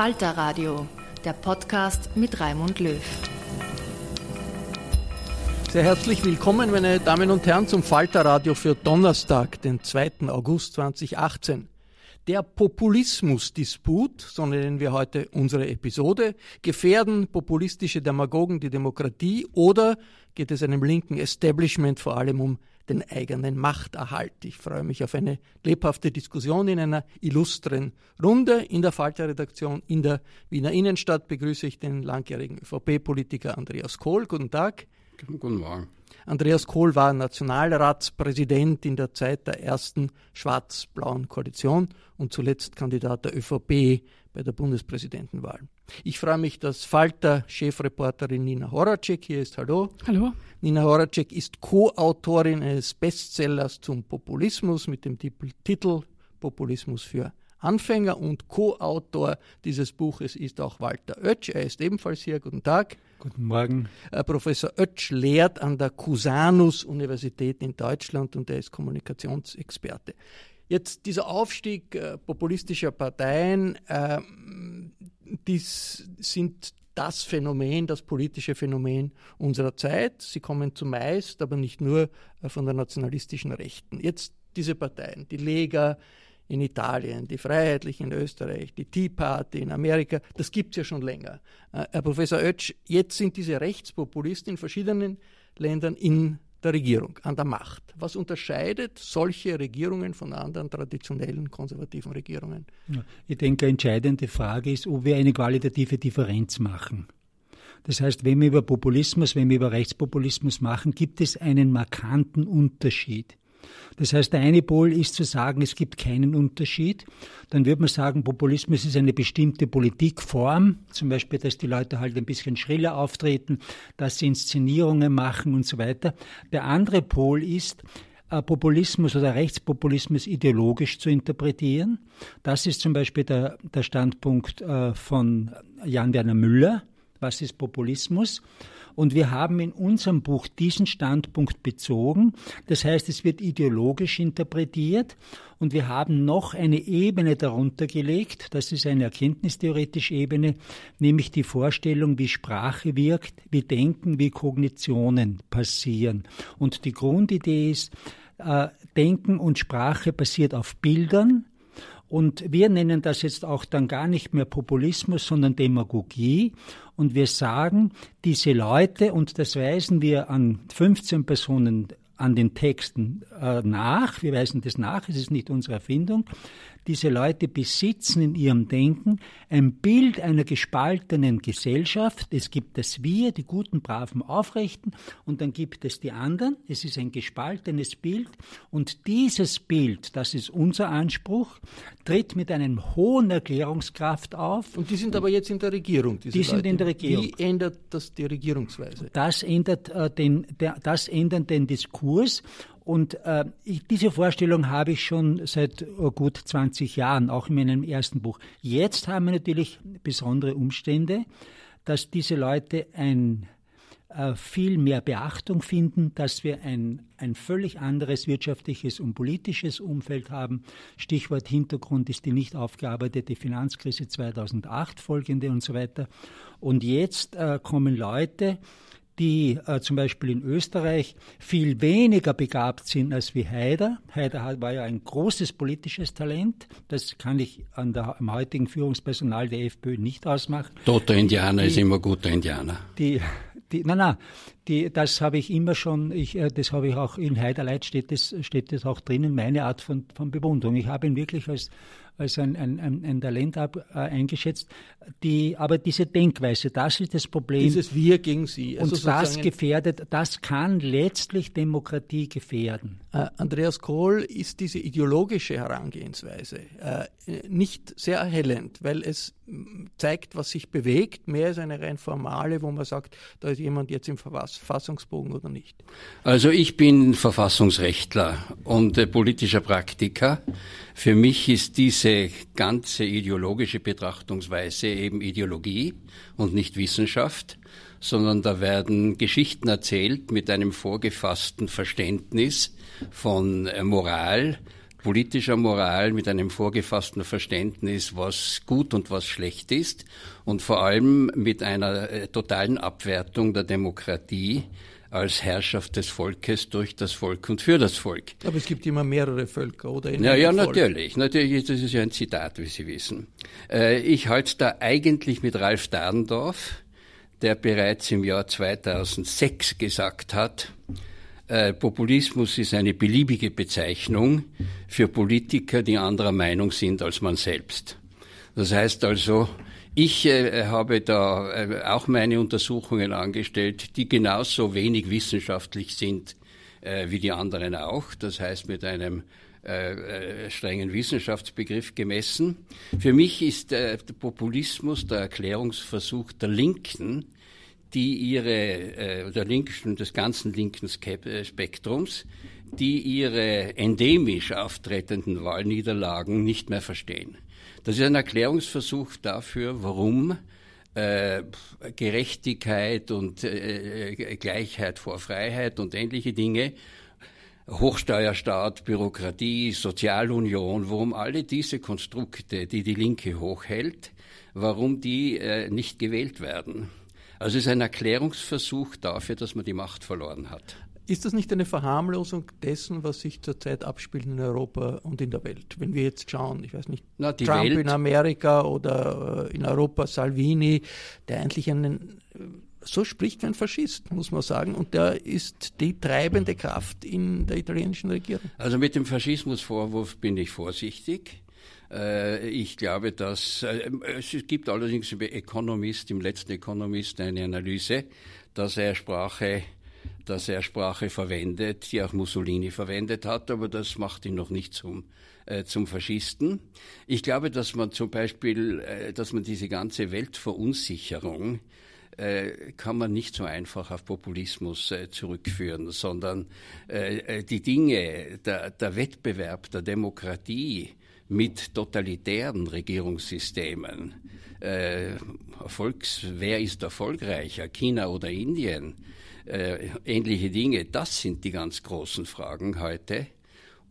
Falter Radio, der Podcast mit Raimund Löw. Sehr herzlich willkommen, meine Damen und Herren, zum Falter Radio für Donnerstag, den 2. August 2018. Der Populismusdisput, so nennen wir heute unsere Episode, gefährden populistische Demagogen die Demokratie oder geht es einem linken Establishment vor allem um den eigenen Machterhalt. Ich freue mich auf eine lebhafte Diskussion in einer illustren Runde. In der Falter-Redaktion in der Wiener Innenstadt begrüße ich den langjährigen ÖVP-Politiker Andreas Kohl. Guten Tag. Guten Morgen. Andreas Kohl war Nationalratspräsident in der Zeit der ersten schwarz-blauen Koalition und zuletzt Kandidat der ÖVP bei der Bundespräsidentenwahl. Ich freue mich, dass Falter-Chefreporterin Nina Horacek hier ist. Hallo. Hallo. Nina Horacek ist Co-Autorin eines Bestsellers zum Populismus mit dem Titel Populismus für Anfänger und Co-Autor dieses Buches ist auch Walter Oetsch. Er ist ebenfalls hier. Guten Tag. Guten Morgen. Äh, Professor Oetsch lehrt an der Cusanus-Universität in Deutschland und er ist Kommunikationsexperte. Jetzt dieser Aufstieg äh, populistischer Parteien, äh, dies sind das Phänomen, das politische Phänomen unserer Zeit. Sie kommen zumeist, aber nicht nur äh, von der nationalistischen Rechten. Jetzt diese Parteien, die Lega in Italien, die Freiheitlichen in Österreich, die Tea Party in Amerika, das gibt es ja schon länger. Äh, Herr Professor Oetsch, jetzt sind diese Rechtspopulisten in verschiedenen Ländern in der Regierung, an der Macht. Was unterscheidet solche Regierungen von anderen traditionellen konservativen Regierungen? Ich denke, eine entscheidende Frage ist, ob wir eine qualitative Differenz machen. Das heißt, wenn wir über Populismus, wenn wir über Rechtspopulismus machen, gibt es einen markanten Unterschied. Das heißt, der eine Pol ist zu sagen, es gibt keinen Unterschied. Dann würde man sagen, Populismus ist eine bestimmte Politikform, zum Beispiel, dass die Leute halt ein bisschen schriller auftreten, dass sie Inszenierungen machen und so weiter. Der andere Pol ist, äh, Populismus oder Rechtspopulismus ideologisch zu interpretieren. Das ist zum Beispiel der, der Standpunkt äh, von Jan-Werner Müller. Was ist Populismus? Und wir haben in unserem Buch diesen Standpunkt bezogen. Das heißt, es wird ideologisch interpretiert und wir haben noch eine Ebene darunter gelegt. Das ist eine erkenntnistheoretische Ebene, nämlich die Vorstellung, wie Sprache wirkt, wie Denken, wie Kognitionen passieren. Und die Grundidee ist, äh, Denken und Sprache basiert auf Bildern, und wir nennen das jetzt auch dann gar nicht mehr Populismus, sondern Demagogie. Und wir sagen, diese Leute, und das weisen wir an 15 Personen an den Texten äh, nach, wir weisen das nach, es ist nicht unsere Erfindung, diese Leute besitzen in ihrem Denken ein Bild einer gespaltenen Gesellschaft. Es gibt das Wir, die guten, braven, aufrechten, und dann gibt es die anderen. Es ist ein gespaltenes Bild. Und dieses Bild, das ist unser Anspruch, tritt mit einem hohen Erklärungskraft auf. Und die sind aber jetzt in der Regierung. die sind Leute. in der Regierung. Wie ändert das die Regierungsweise? Das ändert, äh, den, der, das ändert den Diskurs. Und äh, ich, diese Vorstellung habe ich schon seit oh, gut 20 Jahren, auch in meinem ersten Buch. Jetzt haben wir natürlich besondere Umstände, dass diese Leute ein äh, viel mehr Beachtung finden, dass wir ein, ein völlig anderes wirtschaftliches und politisches Umfeld haben. Stichwort Hintergrund ist die nicht aufgearbeitete Finanzkrise 2008 folgende und so weiter. Und jetzt äh, kommen Leute, die äh, zum Beispiel in Österreich viel weniger begabt sind als wie Haider. Haider war ja ein großes politisches Talent. Das kann ich an der, am heutigen Führungspersonal der FPÖ nicht ausmachen. Toter Indianer die, ist immer guter Indianer. Die, die, nein, nein, die, das habe ich immer schon, ich, äh, das habe ich auch in Heiderleit steht das, steht das auch drinnen, meine Art von, von Bewunderung. Ich habe ihn wirklich als als ein, ein, ein Talent ab, äh, eingeschätzt. Die, aber diese Denkweise, das ist das Problem. Dieses Wir gegen Sie. Also und das gefährdet, das kann letztlich Demokratie gefährden. Äh, Andreas Kohl ist diese ideologische Herangehensweise äh, nicht sehr erhellend, weil es zeigt, was sich bewegt, mehr als eine rein formale, wo man sagt, da ist jemand jetzt im Verfassungsbogen oder nicht. Also ich bin Verfassungsrechtler und äh, politischer Praktiker. Für mich ist diese ganze ideologische Betrachtungsweise eben Ideologie und nicht Wissenschaft, sondern da werden Geschichten erzählt mit einem vorgefassten Verständnis von äh, Moral, politischer Moral mit einem vorgefassten Verständnis, was gut und was schlecht ist und vor allem mit einer äh, totalen Abwertung der Demokratie als Herrschaft des Volkes durch das Volk und für das Volk. Aber es gibt immer mehrere Völker, oder? ja, ja, natürlich. Natürlich, das ist ja ein Zitat, wie Sie wissen. Äh, ich halte da eigentlich mit Ralf Dahrendorf, der bereits im Jahr 2006 gesagt hat, äh, Populismus ist eine beliebige Bezeichnung für Politiker, die anderer Meinung sind als man selbst. Das heißt also, ich äh, habe da äh, auch meine Untersuchungen angestellt, die genauso wenig wissenschaftlich sind äh, wie die anderen auch. Das heißt mit einem äh, äh, strengen Wissenschaftsbegriff gemessen. Für mich ist der Populismus der Erklärungsversuch der Linken, die ihre, äh, der linken, des ganzen linken äh, Spektrums, die ihre endemisch auftretenden Wahlniederlagen nicht mehr verstehen. Das ist ein Erklärungsversuch dafür, warum äh, Gerechtigkeit und äh, Gleichheit vor Freiheit und ähnliche Dinge, Hochsteuerstaat, Bürokratie, Sozialunion, warum alle diese Konstrukte, die die Linke hochhält, warum die äh, nicht gewählt werden. Also es ist ein Erklärungsversuch dafür, dass man die Macht verloren hat. Ist das nicht eine Verharmlosung dessen, was sich zurzeit abspielt in Europa und in der Welt? Wenn wir jetzt schauen, ich weiß nicht, Na, Trump Welt. in Amerika oder äh, in Europa Salvini, der eigentlich einen äh, so spricht ein Faschist, muss man sagen. Und der ist die treibende Kraft in der italienischen Regierung. Also mit dem Faschismusvorwurf bin ich vorsichtig. Äh, ich glaube, dass äh, es gibt allerdings im Economist, im letzten Economist eine Analyse, dass er Sprache dass er Sprache verwendet, die auch Mussolini verwendet hat, aber das macht ihn noch nicht zum, äh, zum Faschisten. Ich glaube, dass man zum Beispiel, dass man diese ganze Weltverunsicherung äh, kann man nicht so einfach auf Populismus äh, zurückführen, sondern äh, die Dinge, der, der Wettbewerb der Demokratie, mit totalitären Regierungssystemen. Erfolgs, wer ist erfolgreicher, China oder Indien? Äh, ähnliche Dinge, das sind die ganz großen Fragen heute.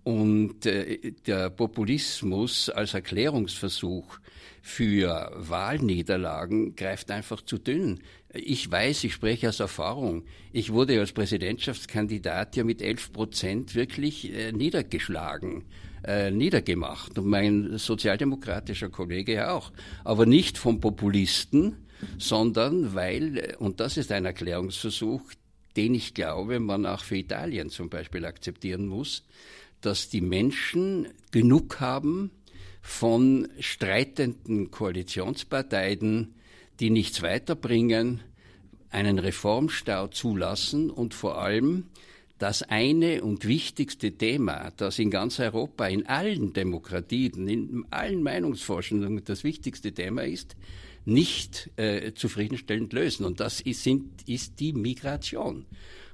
Und der Populismus als Erklärungsversuch für Wahlniederlagen greift einfach zu dünn. Ich weiß, ich spreche aus Erfahrung. Ich wurde als Präsidentschaftskandidat ja mit 11 Prozent wirklich äh, niedergeschlagen äh, niedergemacht und mein sozialdemokratischer Kollege auch. Aber nicht vom Populisten, sondern weil, und das ist ein Erklärungsversuch, den ich glaube, man auch für Italien zum Beispiel akzeptieren muss, dass die Menschen genug haben von streitenden Koalitionsparteien, die nichts weiterbringen, einen Reformstau zulassen und vor allem das eine und wichtigste Thema, das in ganz Europa, in allen Demokratien, in allen Meinungsforschungen das wichtigste Thema ist, nicht äh, zufriedenstellend lösen. Und das ist, sind, ist die Migration.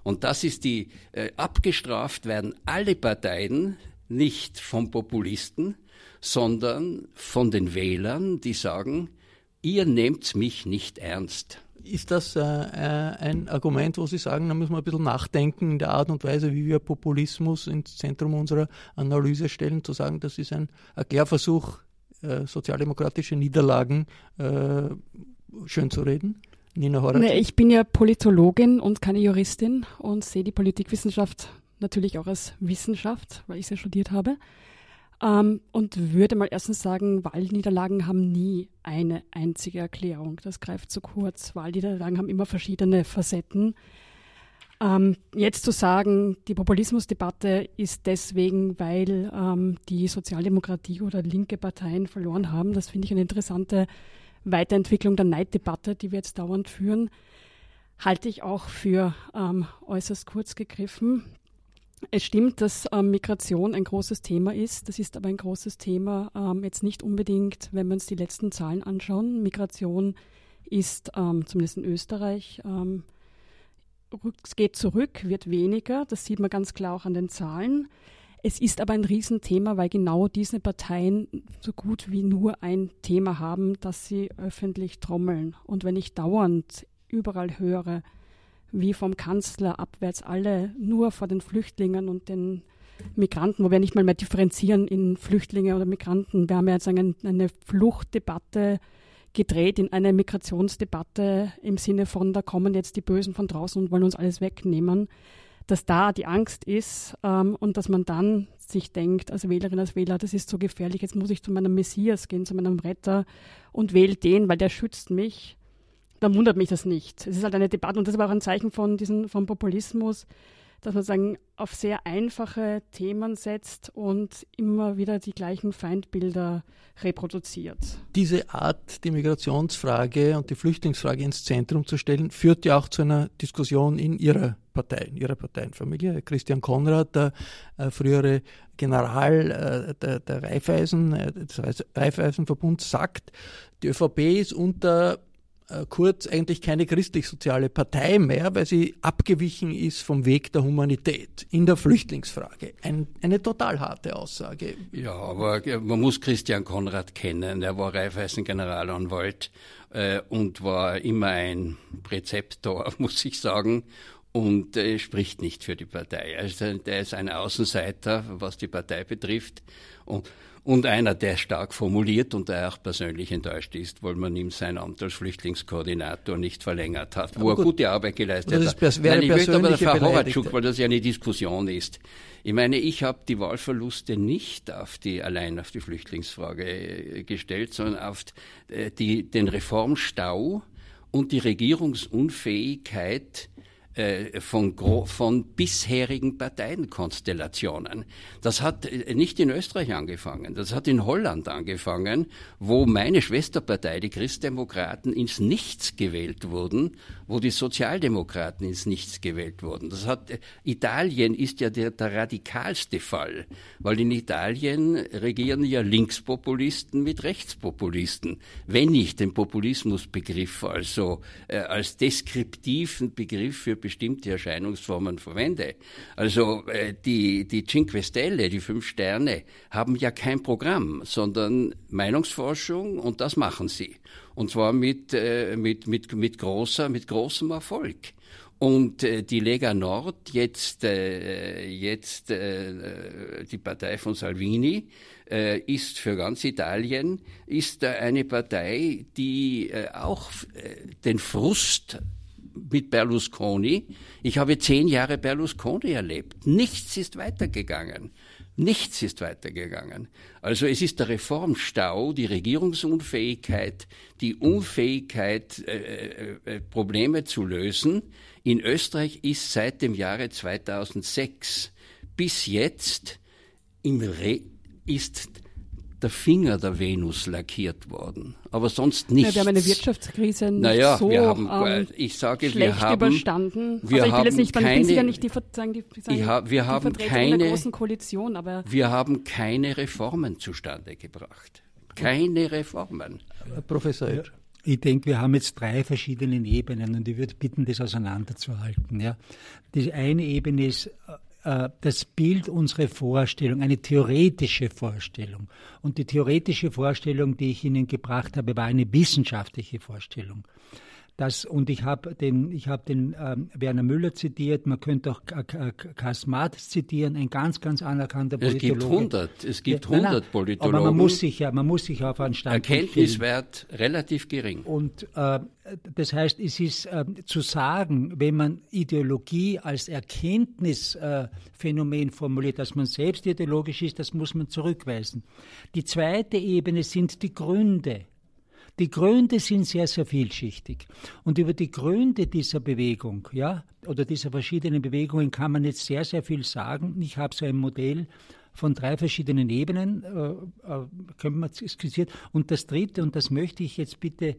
Und das ist die, äh, abgestraft werden alle Parteien nicht von Populisten, sondern von den Wählern, die sagen, ihr nehmt mich nicht ernst. Ist das äh, äh, ein Argument, wo Sie sagen, da müssen wir ein bisschen nachdenken in der Art und Weise, wie wir Populismus ins Zentrum unserer Analyse stellen, zu sagen, das ist ein Erklärversuch, äh, sozialdemokratische Niederlagen äh, schön zu reden? Nina Horat? Nee, ich bin ja Politologin und keine Juristin und sehe die Politikwissenschaft natürlich auch als Wissenschaft, weil ich sie studiert habe. Ähm, und würde mal erstens sagen, Wahlniederlagen haben nie eine einzige Erklärung. Das greift zu kurz. Wahlniederlagen haben immer verschiedene Facetten. Ähm, jetzt zu sagen, die Populismusdebatte ist deswegen, weil ähm, die Sozialdemokratie oder linke Parteien verloren haben, das finde ich eine interessante Weiterentwicklung der Neiddebatte, die wir jetzt dauernd führen, halte ich auch für ähm, äußerst kurz gegriffen. Es stimmt, dass ähm, Migration ein großes Thema ist. Das ist aber ein großes Thema ähm, jetzt nicht unbedingt, wenn wir uns die letzten Zahlen anschauen. Migration ist ähm, zumindest in Österreich ähm, geht zurück, wird weniger. Das sieht man ganz klar auch an den Zahlen. Es ist aber ein Riesenthema, weil genau diese Parteien so gut wie nur ein Thema haben, das sie öffentlich trommeln. Und wenn ich dauernd überall höre, wie vom Kanzler abwärts alle nur vor den Flüchtlingen und den Migranten, wo wir nicht mal mehr differenzieren in Flüchtlinge oder Migranten. Wir haben ja jetzt eine, Fluchtdebatte gedreht in eine Migrationsdebatte im Sinne von, da kommen jetzt die Bösen von draußen und wollen uns alles wegnehmen. Dass da die Angst ist ähm, und dass man dann sich denkt, als Wählerin, als Wähler, das ist so gefährlich, jetzt muss ich zu meinem Messias gehen, zu meinem Retter und wähle den, weil der schützt mich dann wundert mich das nicht. Es ist halt eine Debatte und das ist aber auch ein Zeichen von diesem, vom Populismus, dass man sagen, auf sehr einfache Themen setzt und immer wieder die gleichen Feindbilder reproduziert. Diese Art, die Migrationsfrage und die Flüchtlingsfrage ins Zentrum zu stellen, führt ja auch zu einer Diskussion in Ihrer Partei, in Ihrer Parteienfamilie. Christian Konrad, der äh, frühere General äh, der, der Raiffeisen, äh, des Raiffeisenverbunds, sagt, die ÖVP ist unter Kurz eigentlich keine christlich-soziale Partei mehr, weil sie abgewichen ist vom Weg der Humanität in der Flüchtlingsfrage. Ein, eine total harte Aussage. Ja, aber man muss Christian Konrad kennen. Er war Raiffeisen-Generalanwalt äh, und war immer ein Präzeptor, muss ich sagen und äh, spricht nicht für die Partei. Also der ist ein Außenseiter, was die Partei betrifft. Und und einer, der stark formuliert und der auch persönlich enttäuscht ist, weil man ihm sein Amt als Flüchtlingskoordinator nicht verlängert hat, wo er gute Arbeit geleistet hat. Nein, ich möchte aber der Frau Horatschuk, weil das ja eine Diskussion ist. Ich meine, ich habe die Wahlverluste nicht auf die, allein auf die Flüchtlingsfrage äh, gestellt, sondern auf äh, die, den Reformstau und die Regierungsunfähigkeit äh, von, von bisherigen Parteienkonstellationen. Das hat äh, nicht in Österreich angefangen, das hat in Holland angefangen, wo meine Schwesterpartei, die Christdemokraten, ins Nichts gewählt wurden, wo die Sozialdemokraten ins Nichts gewählt wurden. Das hat, äh, Italien ist ja der, der radikalste Fall, weil in Italien regieren ja Linkspopulisten mit Rechtspopulisten. Wenn ich den Populismusbegriff also äh, als deskriptiven Begriff für bestimmte Erscheinungsformen verwende. Also äh, die, die Cinque Stelle, die fünf Sterne, haben ja kein Programm, sondern Meinungsforschung und das machen sie. Und zwar mit, äh, mit, mit, mit, großer, mit großem Erfolg. Und äh, die Lega Nord, jetzt, jetzt die Partei von Salvini, ist für ganz Italien, ist eine Partei, die auch den Frust mit Berlusconi. Ich habe zehn Jahre Berlusconi erlebt. Nichts ist weitergegangen. Nichts ist weitergegangen. Also es ist der Reformstau, die Regierungsunfähigkeit, die Unfähigkeit, äh, äh, äh Probleme zu lösen. In Österreich ist seit dem Jahre 2006 bis jetzt im Re ist der Finger der Venus lackiert worden, aber sonst nicht. Ja, wir haben eine Wirtschaftskrise nicht naja, so wir haben, ähm, ich sage, schlecht wir haben, überstanden. Wir also ich will jetzt haben nicht, keine, ich bin sicher nicht die, sagen, die, sagen, hab, wir die haben keine, der großen Koalition, aber wir haben keine Reformen zustande gebracht. Keine Reformen. Professor Edge. Ich denke, wir haben jetzt drei verschiedene Ebenen und ich würde bitten, das auseinanderzuhalten. Ja. Die eine Ebene ist äh, das Bild, unsere Vorstellung, eine theoretische Vorstellung. Und die theoretische Vorstellung, die ich Ihnen gebracht habe, war eine wissenschaftliche Vorstellung. Das, und ich habe den, ich hab den ähm, Werner Müller zitiert, man könnte auch Karl Marx zitieren, ein ganz, ganz anerkannter Politologe. Es gibt 100, es gibt Ja, nein, 100 nein, Politologen. Aber man muss sich ja, man muss sich auf einen Standpunkt. Erkenntniswert relativ gering. Und äh, das heißt, es ist äh, zu sagen, wenn man Ideologie als Erkenntnisphänomen äh, formuliert, dass man selbst ideologisch ist, das muss man zurückweisen. Die zweite Ebene sind die Gründe. Die Gründe sind sehr, sehr vielschichtig. Und über die Gründe dieser Bewegung, ja, oder dieser verschiedenen Bewegungen kann man jetzt sehr, sehr viel sagen. Ich habe so ein Modell von drei verschiedenen Ebenen, äh, äh, können wir skizziert. Und das dritte, und das möchte ich jetzt bitte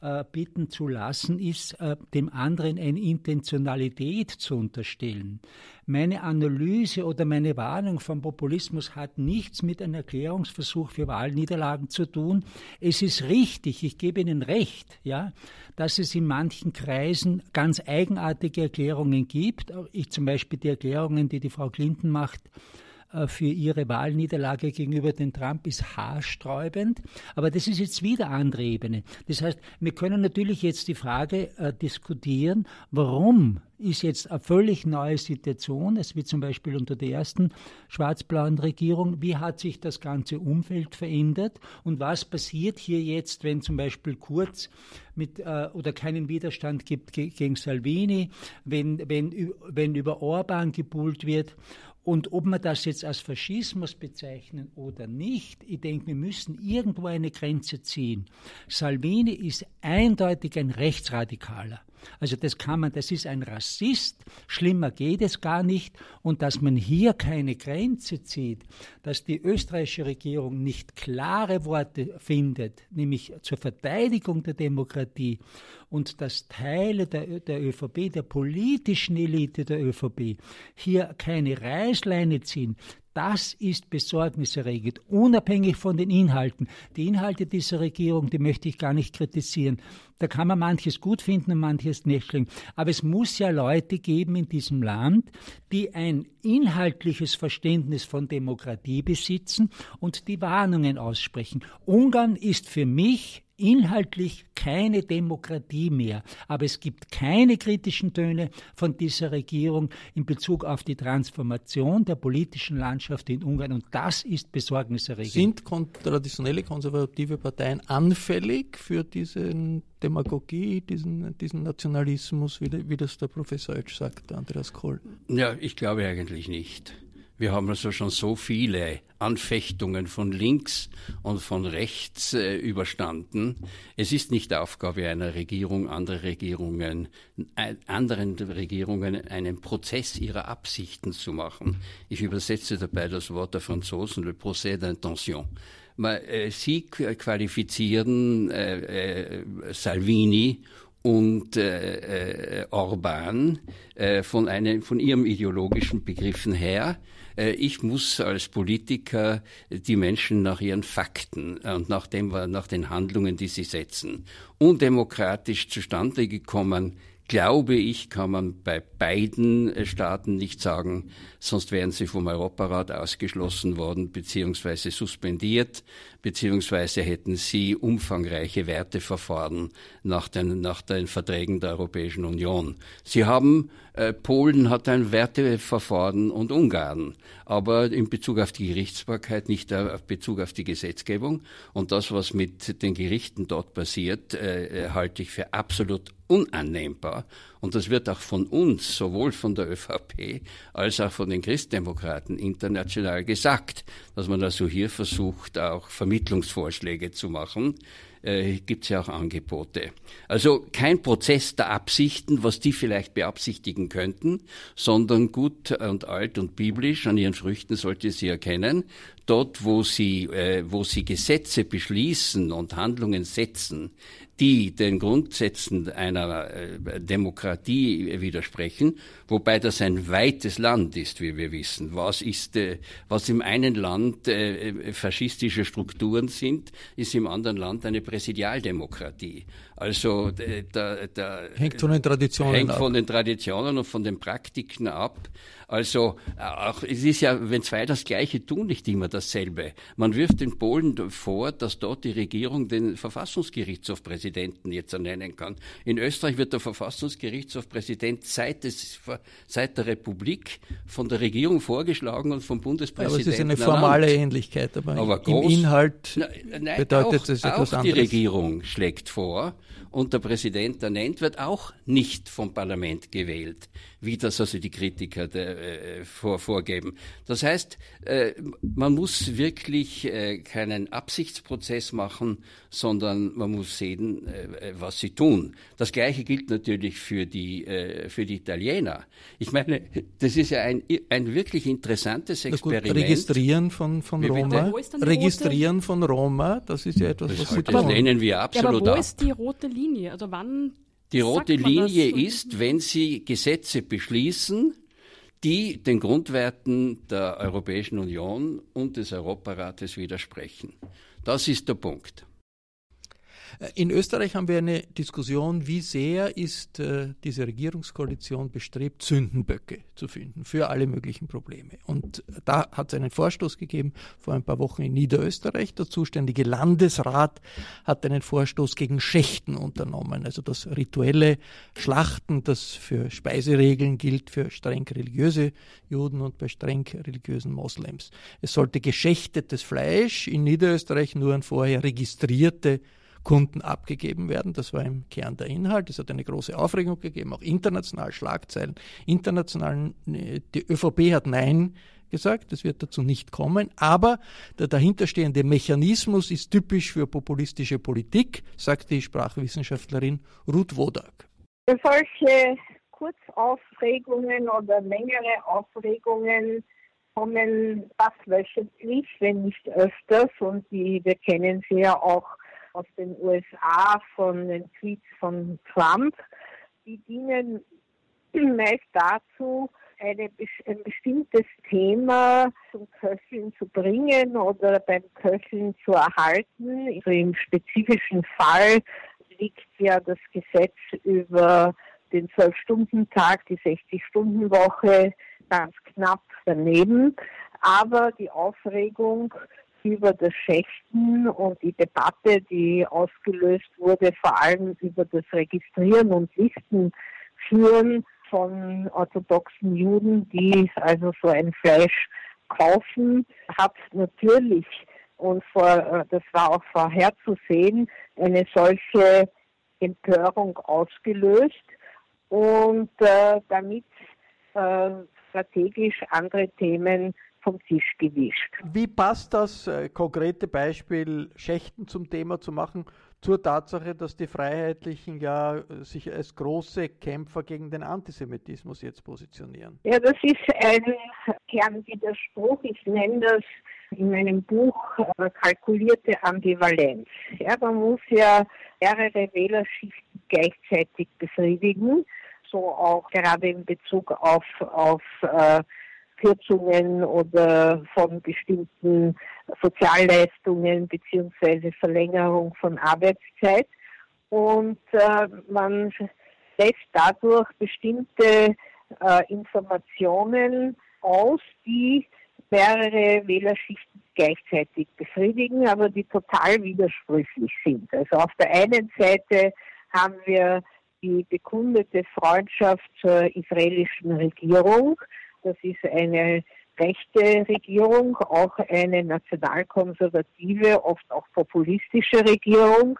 äh, bitten zu lassen, ist, äh, dem anderen eine Intentionalität zu unterstellen. Meine Analyse oder meine Warnung vom Populismus hat nichts mit einem Erklärungsversuch für Wahlniederlagen zu tun. Es ist richtig, ich gebe Ihnen recht, ja, dass es in manchen Kreisen ganz eigenartige Erklärungen gibt. Ich zum Beispiel die Erklärungen, die die Frau Clinton macht, für ihre Wahlniederlage gegenüber dem Trump ist haarsträubend. Aber das ist jetzt wieder andere Ebene. Das heißt, wir können natürlich jetzt die Frage äh, diskutieren, warum ist jetzt eine völlig neue Situation, es wie zum Beispiel unter der ersten schwarz-blauen Regierung, wie hat sich das ganze Umfeld verändert und was passiert hier jetzt, wenn zum Beispiel Kurz mit äh, oder keinen Widerstand gibt ge gegen Salvini, wenn, wenn, wenn über Orban gebuhlt wird und ob wir das jetzt als Faschismus bezeichnen oder nicht, ich denke, wir müssen irgendwo eine Grenze ziehen. Salvini ist eindeutig ein Rechtsradikaler. Also das kann man, das ist ein Rassist, schlimmer geht es gar nicht. Und dass man hier keine Grenze zieht, dass die österreichische Regierung nicht klare Worte findet, nämlich zur Verteidigung der Demokratie und dass Teile der, der ÖVP, der politischen Elite der ÖVP, hier keine Reißleine ziehen, das ist besorgniserregend, unabhängig von den Inhalten. Die Inhalte dieser Regierung, die möchte ich gar nicht kritisieren. Da kann man manches gut finden und manches nicht schlimm. Aber es muss ja Leute geben in diesem Land, die ein inhaltliches Verständnis von Demokratie besitzen und die Warnungen aussprechen. Ungarn ist für mich inhaltlich keine Demokratie mehr. Aber es gibt keine kritischen Töne von dieser Regierung in Bezug auf die Transformation der politischen Landschaft in Ungarn. Und das ist besorgniserregend. Sind traditionelle konservative Parteien anfällig für diese Demagogie, diesen, diesen Nationalismus, wie, wie das der Professor Edge sagt, Andreas Kohl? Ja, ich glaube eigentlich nicht. Wir haben also schon so viele Anfechtungen von links und von rechts äh, überstanden. Es ist nicht Aufgabe einer Regierung, andere Regierungen, äh, anderen Regierungen einen Prozess ihrer Absichten zu machen. Ich übersetze dabei das Wort der Franzosen, le procès d'intention. Äh, sie qualifizieren äh, äh, Salvini und äh, Orban von, einem, von ihrem ideologischen Begriffen her ich muss als Politiker die Menschen nach ihren Fakten und nach, dem, nach den Handlungen, die sie setzen, undemokratisch zustande gekommen, glaube ich, kann man bei beiden äh, Staaten nicht sagen, sonst wären sie vom Europarat ausgeschlossen worden beziehungsweise suspendiert, beziehungsweise hätten sie umfangreiche Werteverfahren nach den, nach den Verträgen der Europäischen Union. Sie haben, äh, Polen hat ein Werteverfahren und Ungarn, aber in Bezug auf die Gerichtsbarkeit, nicht in Bezug auf die Gesetzgebung. Und das, was mit den Gerichten dort passiert, äh, äh halte ich für absolut unannehmbar. Und das wird auch von uns, sowohl von der ÖVP als auch von den Christdemokraten international gesagt, dass man also hier versucht, auch Vermittlungsvorschläge zu machen. äh, gibt es ja auch Angebote. Also kein Prozess der Absichten, was die vielleicht beabsichtigen könnten, sondern gut und alt und biblisch, an ihren Früchten sollte sie erkennen, dort, wo sie, äh, wo sie Gesetze beschließen und Handlungen setzen, die den Grundsätzen einer äh, Demokratie widersprechen, wobei das ein weites Land ist, wie wir wissen. Was ist, äh, was im einen Land äh, faschistische Strukturen sind, ist im anderen Land eine Präsidialdemokratie. Also da, da hängt von den Traditionen hängt ab. von den Traditionen und von den Praktiken ab. Also auch es ist ja, wenn zwei das Gleiche tun, nicht immer dasselbe. Man wirft den Polen vor, dass dort die Regierung den Verfassungsgerichtshof Präsidenten jetzt ernennen kann. In Österreich wird der Verfassungsgerichtshof Präsident seit, des, seit der Republik von der Regierung vorgeschlagen und vom Bundespräsidenten. Aber es ist eine formale ernannt. Ähnlichkeit, aber, aber groß, im Inhalt nein, bedeutet auch, es etwas auch anderes. Die Regierung schlägt vor und der Präsident ernennt wird auch nicht vom Parlament gewählt, wie das also die Kritiker der, äh, vor, vorgeben. Das heißt, äh, man muss wirklich äh, keinen Absichtsprozess machen, sondern man muss sehen, was sie tun. Das Gleiche gilt natürlich für die, für die Italiener. Ich meine, das ist ja ein, ein wirklich interessantes Experiment. Gut, registrieren von, von Roma. Registrieren von Roma, das ist ja etwas, das was Sie tun. Das lehnen wir absolut ja, aber wo ab. ist die rote Linie? Also wann die rote Linie ist, wenn Sie Gesetze beschließen, die den Grundwerten der Europäischen Union und des Europarates widersprechen. Das ist der Punkt. In Österreich haben wir eine Diskussion, wie sehr ist äh, diese Regierungskoalition bestrebt, Sündenböcke zu finden für alle möglichen Probleme. Und da hat es einen Vorstoß gegeben vor ein paar Wochen in Niederösterreich. Der zuständige Landesrat hat einen Vorstoß gegen Schächten unternommen, also das rituelle Schlachten, das für Speiseregeln gilt für streng religiöse Juden und bei streng religiösen Moslems. Es sollte geschächtetes Fleisch in Niederösterreich nur an vorher registrierte Kunden abgegeben werden. Das war im Kern der Inhalt. Es hat eine große Aufregung gegeben, auch international Schlagzeilen. International, die ÖVP hat Nein gesagt, es wird dazu nicht kommen, aber der dahinterstehende Mechanismus ist typisch für populistische Politik, sagt die Sprachwissenschaftlerin Ruth Wodak. Solche Kurzaufregungen oder längere Aufregungen kommen fast wöchentlich, wenn nicht öfters und die, wir kennen sie ja auch aus den USA von den Tweets von Trump, die dienen meist dazu, eine, ein bestimmtes Thema zum Köcheln zu bringen oder beim Köcheln zu erhalten. Also Im spezifischen Fall liegt ja das Gesetz über den Zwölf-Stunden-Tag, die 60-Stunden-Woche ganz knapp daneben. Aber die Aufregung über das Schächten und die Debatte, die ausgelöst wurde, vor allem über das Registrieren und Listen führen von orthodoxen Juden, die also so ein Fleisch kaufen, hat natürlich und vor, das war auch vorherzusehen, eine solche Empörung ausgelöst. Und äh, damit äh, strategisch andere Themen vom Tisch gewischt. Wie passt das äh, konkrete Beispiel Schächten zum Thema zu machen zur Tatsache, dass die Freiheitlichen ja äh, sich als große Kämpfer gegen den Antisemitismus jetzt positionieren? Ja, das ist ein Kernwiderspruch. Ich nenne das in meinem Buch äh, kalkulierte Ambivalenz. Ja, man muss ja mehrere Wählerschichten gleichzeitig befriedigen, so auch gerade in Bezug auf, auf äh, Kürzungen oder von bestimmten Sozialleistungen beziehungsweise Verlängerung von Arbeitszeit. Und äh, man lässt dadurch bestimmte äh, Informationen aus, die mehrere Wählerschichten gleichzeitig befriedigen, aber die total widersprüchlich sind. Also auf der einen Seite haben wir die bekundete Freundschaft zur israelischen Regierung, das ist eine rechte Regierung, auch eine nationalkonservative, oft auch populistische Regierung,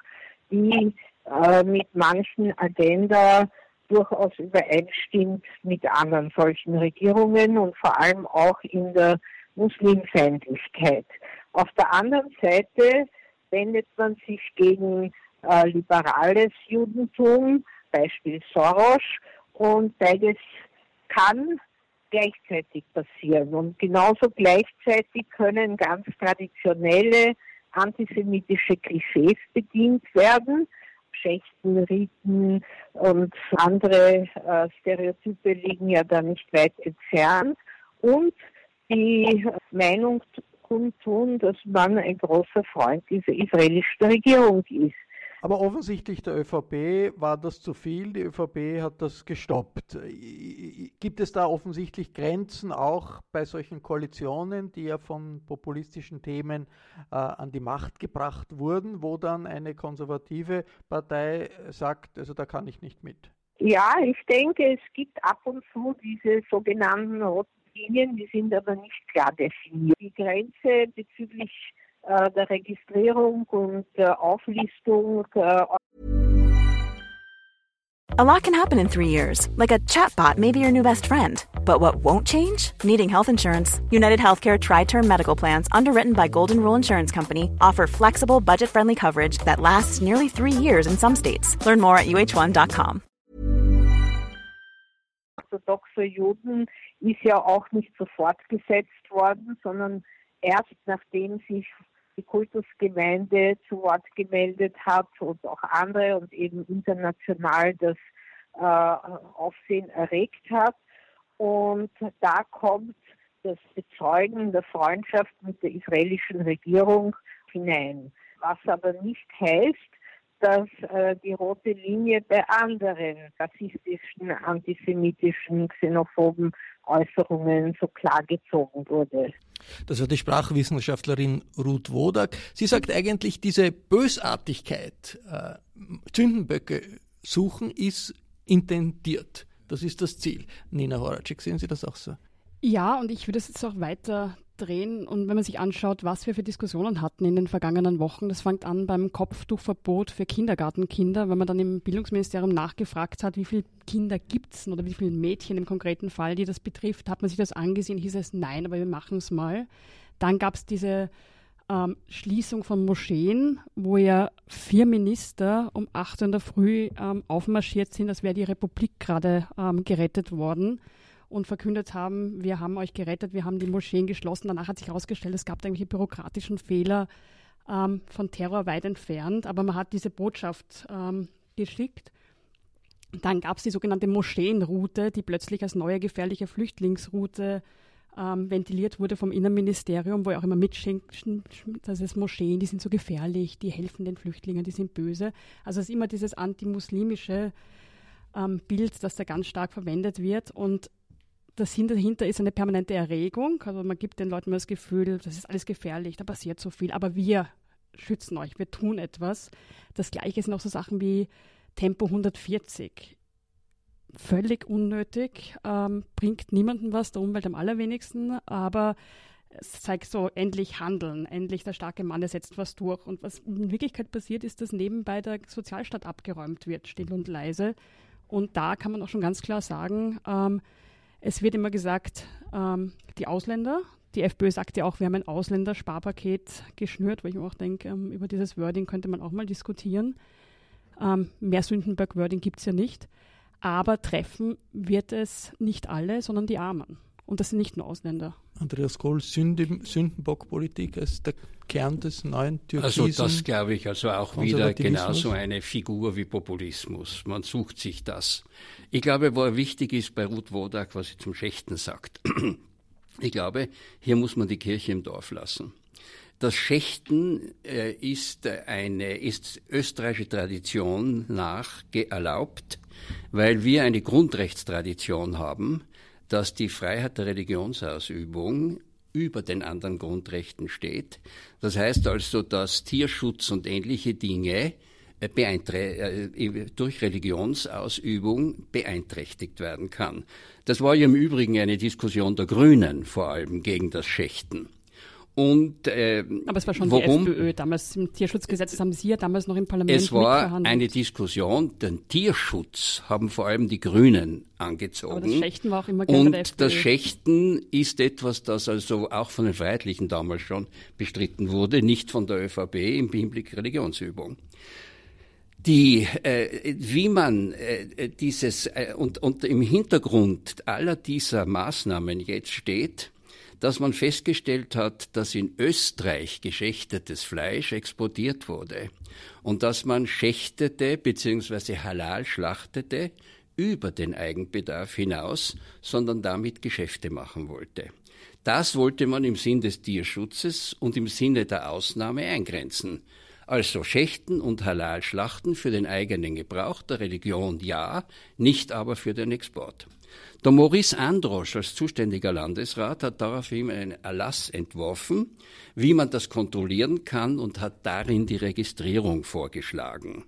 die äh, mit manchen Agenda durchaus übereinstimmt mit anderen solchen Regierungen und vor allem auch in der Muslimfeindlichkeit. Auf der anderen Seite wendet man sich gegen äh, liberales Judentum, Beispiel Soros, und beides kann gleichzeitig passieren. Und genauso gleichzeitig können ganz traditionelle antisemitische Klischees bedient werden. Schächten, Riten und andere äh, Stereotype liegen ja da nicht weit entfernt. Und die Meinung kundtun, dass man ein großer Freund dieser israelischen Regierung ist. Aber offensichtlich der ÖVP war das zu viel. Die ÖVP hat das gestoppt. Gibt es da offensichtlich Grenzen auch bei solchen Koalitionen, die ja von populistischen Themen äh, an die Macht gebracht wurden, wo dann eine konservative Partei sagt, also da kann ich nicht mit? Ja, ich denke, es gibt ab und zu diese sogenannten roten Linien, die sind aber nicht klar definiert. Die Grenze bezüglich Eh, äh, der Registrierung und der eh, Auflistung. Äh eh, a lot can happen in three years, like a chatbot may be your new best friend. But what won't change? Needing health insurance. United Healthcare Tri Term Medical Plans, underwritten by Golden Rule Insurance Company, offer flexible, budget friendly coverage that lasts nearly three years in some states. Learn more at uh1.com. Orthodoxe Juden ist ja auch nicht sofort gesetzt worden, sondern erst nachdem sich die Kultusgemeinde zu Wort gemeldet hat und auch andere und eben international das äh, Aufsehen erregt hat. Und da kommt das Bezeugen der Freundschaft mit der israelischen Regierung hinein. Was aber nicht heißt, dass äh, die rote Linie bei anderen rassistischen, antisemitischen, xenophoben Äußerungen so klar gezogen wurde. Das war die Sprachwissenschaftlerin Ruth Wodak. Sie sagt eigentlich, diese Bösartigkeit, äh, Zündenböcke suchen, ist intendiert. Das ist das Ziel. Nina Horacek, sehen Sie das auch so? Ja, und ich würde es jetzt auch weiter drehen. Und wenn man sich anschaut, was wir für Diskussionen hatten in den vergangenen Wochen, das fängt an beim Kopftuchverbot für Kindergartenkinder, wenn man dann im Bildungsministerium nachgefragt hat, wie viele Kinder gibt es oder wie viele Mädchen im konkreten Fall, die das betrifft, hat man sich das angesehen, hieß es nein, aber wir machen es mal. Dann gab es diese ähm, Schließung von Moscheen, wo ja vier Minister um 8 Uhr in der Früh ähm, aufmarschiert sind, als wäre die Republik gerade ähm, gerettet worden und verkündet haben, wir haben euch gerettet, wir haben die Moscheen geschlossen. Danach hat sich herausgestellt, es gab irgendwelche bürokratischen Fehler ähm, von Terror weit entfernt, aber man hat diese Botschaft ähm, geschickt. Dann gab es die sogenannte Moscheenroute, die plötzlich als neue gefährliche Flüchtlingsroute ähm, ventiliert wurde vom Innenministerium, wo er auch immer mitschenkt, dass es Moscheen, die sind so gefährlich, die helfen den Flüchtlingen, die sind böse. Also es ist immer dieses antimuslimische ähm, Bild, das da ganz stark verwendet wird. Und der Sinn dahinter ist eine permanente Erregung. Also man gibt den Leuten das Gefühl, das ist alles gefährlich, da passiert so viel, aber wir schützen euch, wir tun etwas. Das gleiche sind auch so Sachen wie Tempo 140. Völlig unnötig, ähm, bringt niemandem was, der Umwelt am allerwenigsten, aber es zeigt so, endlich handeln, endlich der starke Mann, der setzt was durch. Und was in Wirklichkeit passiert, ist, dass nebenbei der Sozialstaat abgeräumt wird, still und leise. Und da kann man auch schon ganz klar sagen, ähm, es wird immer gesagt, ähm, die Ausländer, die FPÖ sagt ja auch, wir haben ein Ausländer-Sparpaket geschnürt, wo ich mir auch denke, ähm, über dieses Wording könnte man auch mal diskutieren. Ähm, mehr Sündenberg-Wording gibt es ja nicht. Aber treffen wird es nicht alle, sondern die Armen. Und das sind nicht nur Ausländer. Andreas Kohl, Sündenbock-Politik ist der Kern des neuen Türkisen. Also das glaube ich also auch wieder genauso eine Figur wie Populismus. Man sucht sich das. Ich glaube, wo wichtig ist bei Ruth Wodak, was sie zum Schächten sagt. Ich glaube, hier muss man die Kirche im Dorf lassen. Das Schächten äh, ist eine ist österreichische Tradition nach erlaubt, weil wir eine Grundrechtstradition haben, dass die Freiheit der Religionsausübung über den anderen Grundrechten steht. Das heißt also, dass Tierschutz und ähnliche Dinge äh, äh, durch Religionsausübung beeinträchtigt werden kann. Das war ja im Übrigen eine Diskussion der Grünen vor allem gegen das Schächten. Und, äh, Aber es war schon warum? die FPÖ damals im Tierschutzgesetz, das haben Sie ja damals noch im Parlament Es war eine Diskussion, den Tierschutz haben vor allem die Grünen angezogen. Aber das Schächten war auch immer gern bei der Und FPÖ. das Schächten ist etwas, das also auch von den Freiheitlichen damals schon bestritten wurde, nicht von der ÖVP im Hinblick Religionsübung. Die, äh, wie man äh, dieses äh, und, und im Hintergrund aller dieser Maßnahmen jetzt steht, dass man festgestellt hat, dass in Österreich geschächtetes Fleisch exportiert wurde und dass man schächtete bzw. halal schlachtete über den Eigenbedarf hinaus, sondern damit Geschäfte machen wollte. Das wollte man im Sinn des Tierschutzes und im Sinne der Ausnahme eingrenzen. Also Schächten und Halal schlachten für den eigenen Gebrauch der Religion ja, nicht aber für den Export. Der Maurice Androsch als zuständiger Landesrat hat daraufhin einen Erlass entworfen, wie man das kontrollieren kann und hat darin die Registrierung vorgeschlagen.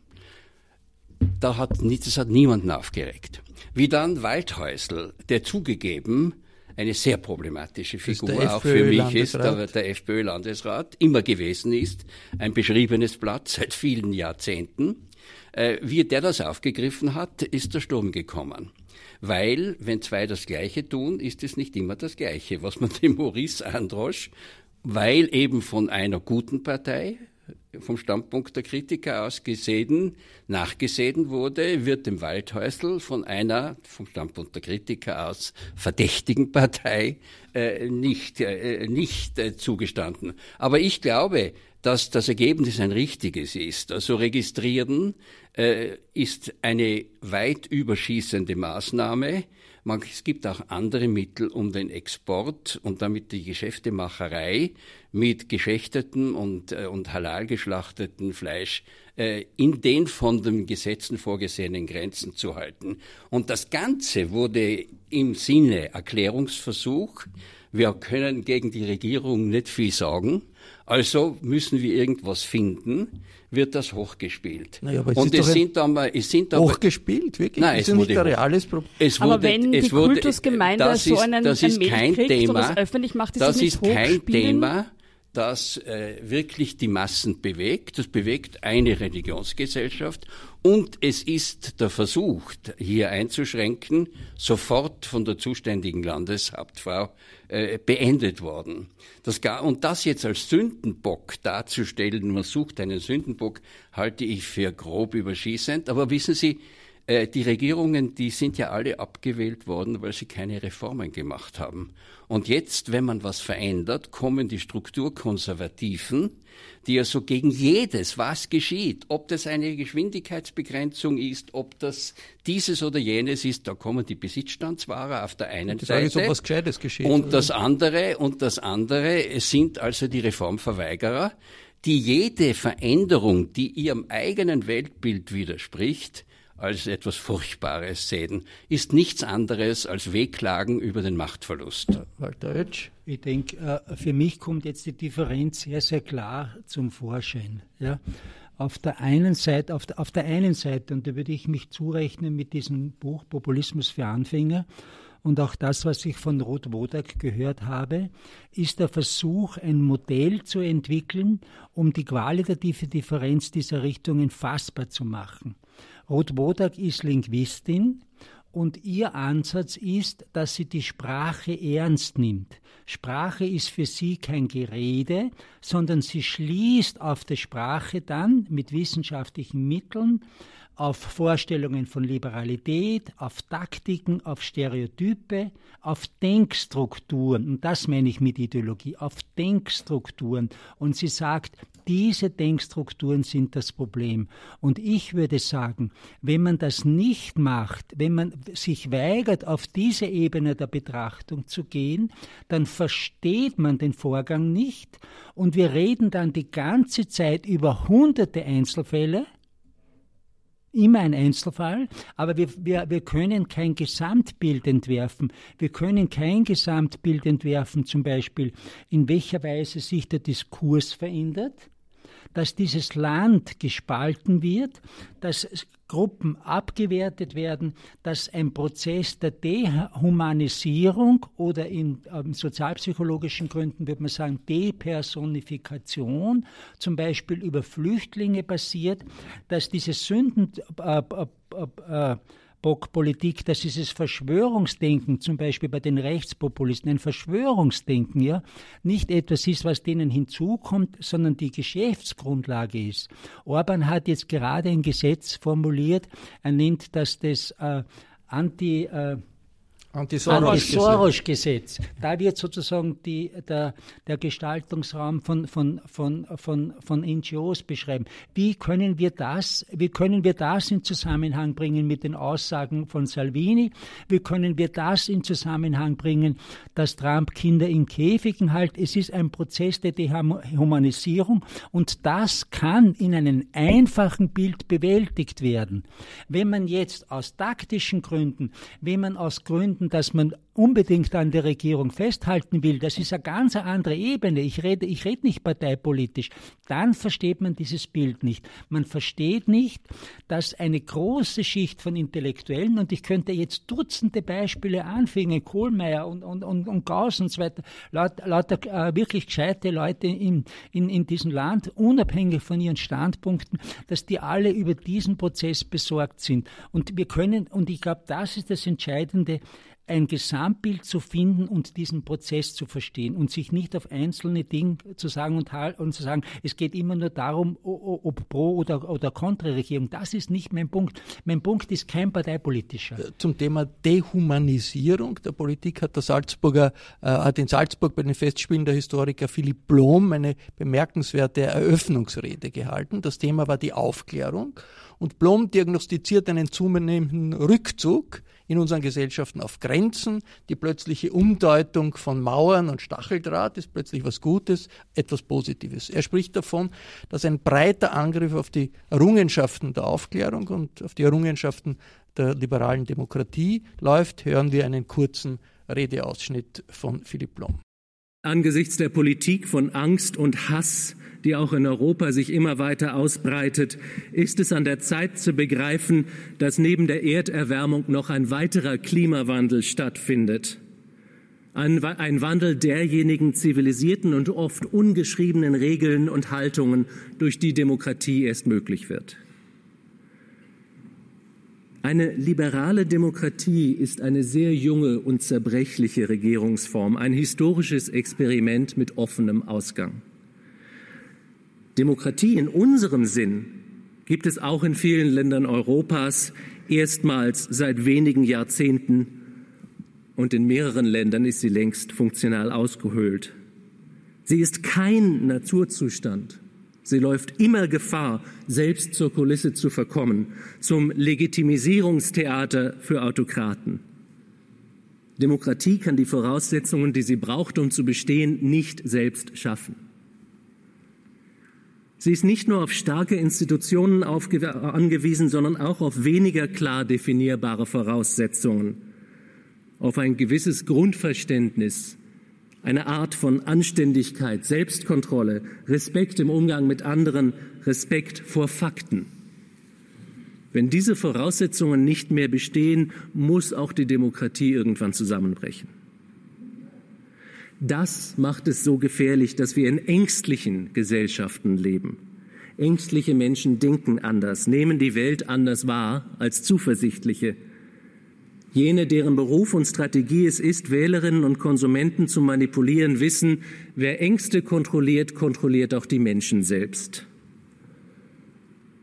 Da hat, das hat niemanden aufgeregt. Wie dann Waldhäusl, der zugegeben eine sehr problematische Figur auch für mich ist, der, der FPÖ-Landesrat, immer gewesen ist, ein beschriebenes Blatt seit vielen Jahrzehnten. Äh, wie der das aufgegriffen hat, ist der Sturm gekommen. Weil, wenn zwei das Gleiche tun, ist es nicht immer das Gleiche. Was man dem Maurice Androsch, weil eben von einer guten Partei, vom Standpunkt der Kritiker aus gesehen, nachgesehen wurde, wird dem Waldhäusl von einer, vom Standpunkt der Kritiker aus, verdächtigen Partei äh, nicht, äh, nicht äh, zugestanden. Aber ich glaube, dass das Ergebnis ein richtiges ist. Also registrieren äh, ist eine weit überschießende Maßnahme. Man, es gibt auch andere Mittel, um den Export und damit die Geschäftemacherei mit geschächtetem und, äh, und halal geschlachtetem Fleisch äh, in den von den Gesetzen vorgesehenen Grenzen zu halten. Und das Ganze wurde im Sinne Erklärungsversuch. Wir können gegen die Regierung nicht viel sagen. Also müssen wir irgendwas finden, wird das hochgespielt. Naja, aber es und ist es sind, aber, es sind aber Hochgespielt, wirklich? Nein, ist es nicht wurde ein reales Problem. es Aber wurde, wenn es die wurde, Kultusgemeinde das so ist, einen- das ein ist kein kriegt und Thema, das öffentlich macht, ist das das nicht ist kein? Thema, das äh, wirklich die Massen bewegt. Das bewegt eine Religionsgesellschaft und es ist der Versuch, hier einzuschränken, sofort von der zuständigen Landeshauptfrau äh, beendet worden. Das, ga- und das jetzt als Sündenbock darzustellen, man sucht einen Sündenbock, halte ich für grob überschießend. Aber wissen Sie, äh, die Regierungen, die sind ja alle abgewählt worden, weil sie keine Reformen gemacht haben. Und jetzt, wenn man was verändert, kommen die Strukturkonservativen, die ja so gegen jedes, was geschieht, ob das eine Geschwindigkeitsbegrenzung ist, ob das dieses oder jenes ist, da kommen die Besitzstandswahrer auf der einen Die Frage ist, Seite. ob was Gescheites geschieht. Und das andere, und das andere sind also die Reformverweigerer, die jede Veränderung, die ihrem eigenen Weltbild widerspricht, als etwas Furchtbares sehen, ist nichts anderes als Wehklagen über den Machtverlust. Walter Oetsch. Ich denke, äh, für mich kommt jetzt die Differenz sehr, sehr klar zum Vorschein. Ja. Auf der einen Seite, auf der, auf der einen Seite, und da würde ich mich zurechnen mit diesem Buch Populismus für Anfänger, und auch das, was ich von Ruth Wodak gehört habe, ist der Versuch, ein Modell zu entwickeln, um die qualitative Differenz dieser Richtungen fassbar zu machen. Ruth Wodak ist Linguistin und ihr Ansatz ist, dass sie die Sprache ernst nimmt. Sprache ist für sie kein Gerede, sondern sie schließt auf der Sprache dann mit wissenschaftlichen Mitteln auf Vorstellungen von Liberalität, auf Taktiken, auf Stereotype, auf Denkstrukturen. Und das meine ich mit Ideologie, auf Denkstrukturen. Und sie sagt, diese Denkstrukturen sind das Problem. Und ich würde sagen, wenn man das nicht macht, wenn man sich weigert, auf diese Ebene der Betrachtung zu gehen, dann versteht man den Vorgang nicht. Und wir reden dann die ganze Zeit über hunderte Einzelfälle, immer ein Einzelfall, aber wir, wir, wir können kein Gesamtbild entwerfen. Wir können kein Gesamtbild entwerfen, zum Beispiel, in welcher Weise sich der Diskurs verändert. Dass dieses Land gespalten wird, dass Gruppen abgewertet werden, dass ein Prozess der Dehumanisierung oder in ähm, sozialpsychologischen Gründen würde man sagen Depersonifikation zum Beispiel über Flüchtlinge passiert, dass diese Sünden äh, äh, äh, Bockpolitik, dass dieses Verschwörungsdenken, zum Beispiel bei den Rechtspopulisten, ein Verschwörungsdenken, ja, nicht etwas ist, was denen hinzukommt, sondern die Geschäftsgrundlage ist. Orban hat jetzt gerade ein Gesetz formuliert, er nennt das das äh, Anti, äh, Anti-Soros-Gesetz. da wird sozusagen die, der, der Gestaltungsraum von, von, von, von, von NGOs beschreiben. Wie können wir das, wie können wir das in Zusammenhang bringen mit den Aussagen von Salvini? Wie können wir das in Zusammenhang bringen, dass Trump Kinder in Käfigen hält? Es ist ein Prozess der Dehumanisierung und das kann in einem einfachen Bild bewältigt werden. Wenn man jetzt aus taktischen Gründen, wenn man aus Gründen finden, dass man unbedingt an der Regierung festhalten will, das ist eine ganz andere Ebene. Ich rede, ich rede nicht parteipolitisch. Dann versteht man dieses Bild nicht. Man versteht nicht, dass eine große Schicht von Intellektuellen, und ich könnte jetzt Dutzende Beispiele anfangen, Kohlmeier und, und, und, und Gauss und so weiter, lauter, lauter äh, wirklich gescheite Leute in, in, in diesem Land, unabhängig von ihren Standpunkten, dass die alle über diesen Prozess besorgt sind. Und wir können, und ich glaube, das ist das Entscheidende, ein Gesamtbild zu finden und diesen Prozess zu verstehen und sich nicht auf einzelne Dinge zu sagen und, und zu sagen, es geht immer nur darum, ob pro oder, oder Kontraregierung. Das ist nicht mein Punkt. Mein Punkt ist kein parteipolitischer. Äh, zum Thema Dehumanisierung der Politik hat der Salzburger, äh, hat in Salzburg bei den Festspielen der Historiker Philipp Blom eine bemerkenswerte Eröffnungsrede gehalten. Das Thema war die Aufklärung. Und Blom diagnostiziert einen zunehmenden Rückzug in unseren Gesellschaften auf Grenzen. Die plötzliche Umdeutung von Mauern und Stacheldraht ist plötzlich was Gutes, etwas Positives. Er spricht davon, dass ein breiter Angriff auf die Errungenschaften der Aufklärung und auf die Errungenschaften der liberalen Demokratie läuft. Hören wir einen kurzen Redeausschnitt von Philipp Blom. Angesichts der Politik von Angst und Hass die auch in Europa sich immer weiter ausbreitet, ist es an der Zeit zu begreifen, dass neben der Erderwärmung noch ein weiterer Klimawandel stattfindet. Ein, ein, Wandel derjenigen zivilisierten und oft ungeschriebenen Regeln und Haltungen, durch die Demokratie erst möglich wird. Eine liberale Demokratie ist eine sehr junge und zerbrechliche Regierungsform, ein historisches Experiment mit offenem Ausgang. Demokratie in unserem Sinn gibt es auch in vielen Ländern Europas erstmals seit wenigen Jahrzehnten und in mehreren Ländern ist sie längst funktional ausgehöhlt. Sie ist kein Naturzustand. Sie läuft immer Gefahr, selbst zur Kulisse zu verkommen, zum Legitimisierungstheater für Autokraten. Demokratie kann die Voraussetzungen, die sie braucht, um zu bestehen, nicht selbst schaffen. Sie ist nicht nur auf starke Institutionen angewiesen, sondern auch auf weniger klar definierbare Voraussetzungen, auf ein gewisses Grundverständnis, eine Art von Anständigkeit, Selbstkontrolle, Respekt im Umgang mit anderen, Respekt vor Fakten. Wenn diese Voraussetzungen nicht mehr bestehen, muss auch die Demokratie irgendwann zusammenbrechen. Das macht es so gefährlich, dass wir in ängstlichen Gesellschaften leben. Ängstliche Menschen denken anders, nehmen die Welt anders wahr als zuversichtliche. Jene, deren Beruf und Strategie es ist, Wählerinnen und Konsumenten zu manipulieren, wissen, wer Ängste kontrolliert, kontrolliert auch die Menschen selbst.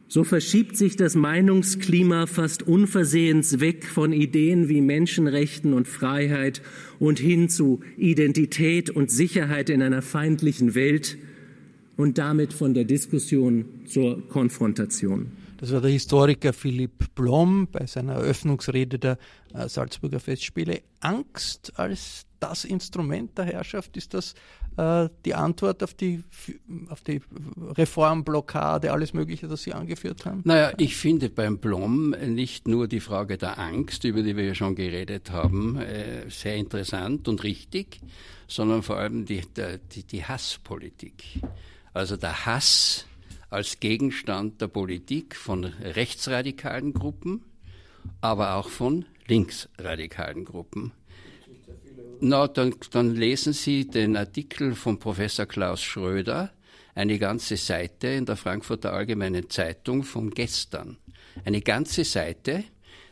So verschiebt sich das Meinungsklima fast unversehens weg von Ideen wie Menschenrechten und Freiheit und hin zu Identität und Sicherheit in einer feindlichen Welt und damit von der Diskussion zur Konfrontation. Das war der Historiker Philipp Blom bei seiner Eröffnungsrede der Salzburger Festspiele. Angst als das Instrument der Herrschaft, ist das äh, die Antwort auf die, auf die Reformblockade, alles Mögliche, das Sie angeführt haben? Naja, ich finde beim Blom nicht nur die Frage der Angst, über die wir ja schon geredet haben, äh, sehr interessant und richtig, sondern vor allem die, die, die Hasspolitik. Also der Hass als Gegenstand der Politik von rechtsradikalen Gruppen, aber auch von linksradikalen Gruppen. Na, dann, dann lesen Sie den Artikel von Professor Klaus Schröder, eine ganze Seite in der Frankfurter Allgemeinen Zeitung von gestern. Eine ganze Seite,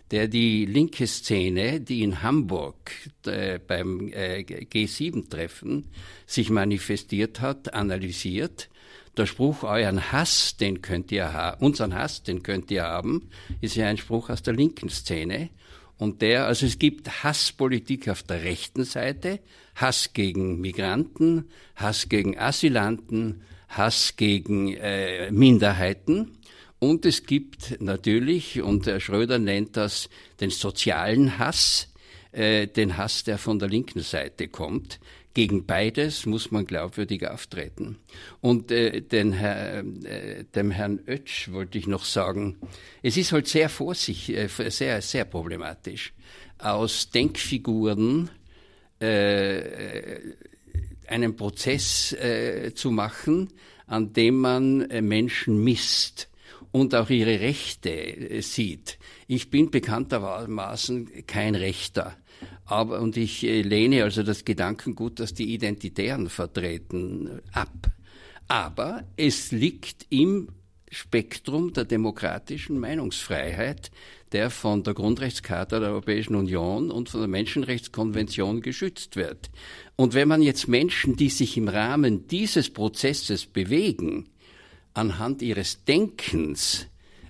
der die linke Szene, die in Hamburg äh, beim äh, G7-Treffen sich manifestiert hat, analysiert. Der Spruch, euren Hass, den könnt ihr haben, unseren Hass, den könnt ihr haben, ist ja ein Spruch aus der linken Szene. Und der, also es gibt Hasspolitik auf der rechten Seite, Hass gegen Migranten, Hass gegen Asylanten, Hass gegen äh, Minderheiten. Und es gibt natürlich, und Herr Schröder nennt das den sozialen Hass, äh, den Hass, der von der linken Seite kommt. Gegen beides muss man glaubwürdig auftreten. Und äh, den Herr, äh, dem Herrn Oetsch wollte ich noch sagen, es ist halt sehr vorsichtig, äh, sehr, sehr problematisch, aus Denkfiguren äh, einen Prozess äh, zu machen, an dem man äh, Menschen misst und auch ihre Rechte äh, sieht. Ich bin bekanntermaßen kein Rechter. Aber, und ich äh, lehne also das Gedankengut, das die Identitären vertreten, ab. Aber es liegt im Spektrum der demokratischen Meinungsfreiheit, der von der Grundrechtscharta der Europäischen Union und von der Menschenrechtskonvention geschützt wird. Und wenn man jetzt Menschen, die sich im Rahmen dieses Prozesses bewegen, anhand ihres Denkens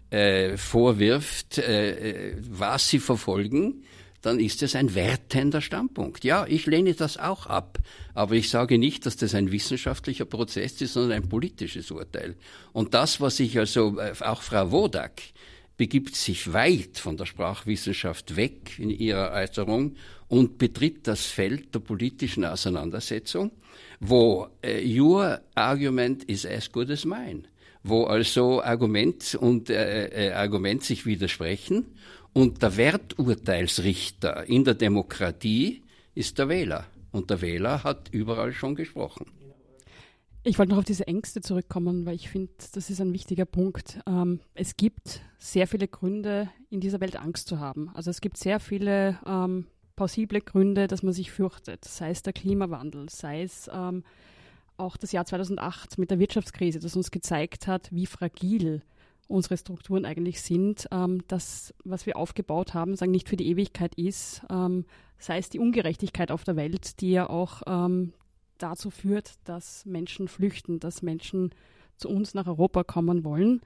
äh, vorwirft, äh, äh, was sie verfolgen, dann ist es ein wertender Standpunkt. Ja, ich lehne das auch ab. Aber ich sage nicht, dass das ein wissenschaftlicher Prozess ist, sondern ein politisches Urteil. Und das, was ich also, äh, auch Frau Wodak begibt sich weit von der Sprachwissenschaft weg in ihrer Äußerung und betritt das Feld der politischen Auseinandersetzung, wo äh, your argument is as good as mine wo also Argument und äh, äh, Argument sich widersprechen und der Werturteilsrichter in der Demokratie ist der Wähler und der Wähler hat überall schon gesprochen. Ich wollte noch auf diese Ängste zurückkommen, weil ich finde, das ist ein wichtiger Punkt. Ähm, es gibt sehr viele Gründe, in dieser Welt Angst zu haben. Also es gibt sehr viele ähm, plausible Gründe, dass man sich fürchtet, sei es der Klimawandel, sei es ähm, auch das Jahr 2008 mit der Wirtschaftskrise, das uns gezeigt hat, wie fragil unsere Strukturen eigentlich sind, ähm, das, was wir aufgebaut haben, sagen nicht für die Ewigkeit ist, ähm, sei es die Ungerechtigkeit auf der Welt, die ja auch ähm, dazu führt, dass Menschen flüchten, dass Menschen zu uns nach Europa kommen wollen.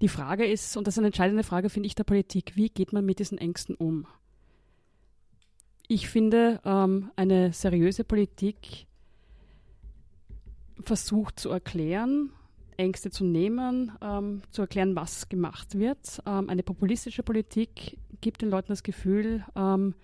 Die Frage ist, und das ist eine entscheidende Frage, finde ich, der Politik, wie geht man mit diesen Ängsten um? Ich finde, ähm, eine seriöse Politik versucht zu erklären, Ängste zu nehmen, ähm, zu erklären, was gemacht wird. Ähm, eine populistische Politik gibt den Leuten das Gefühl, ähm,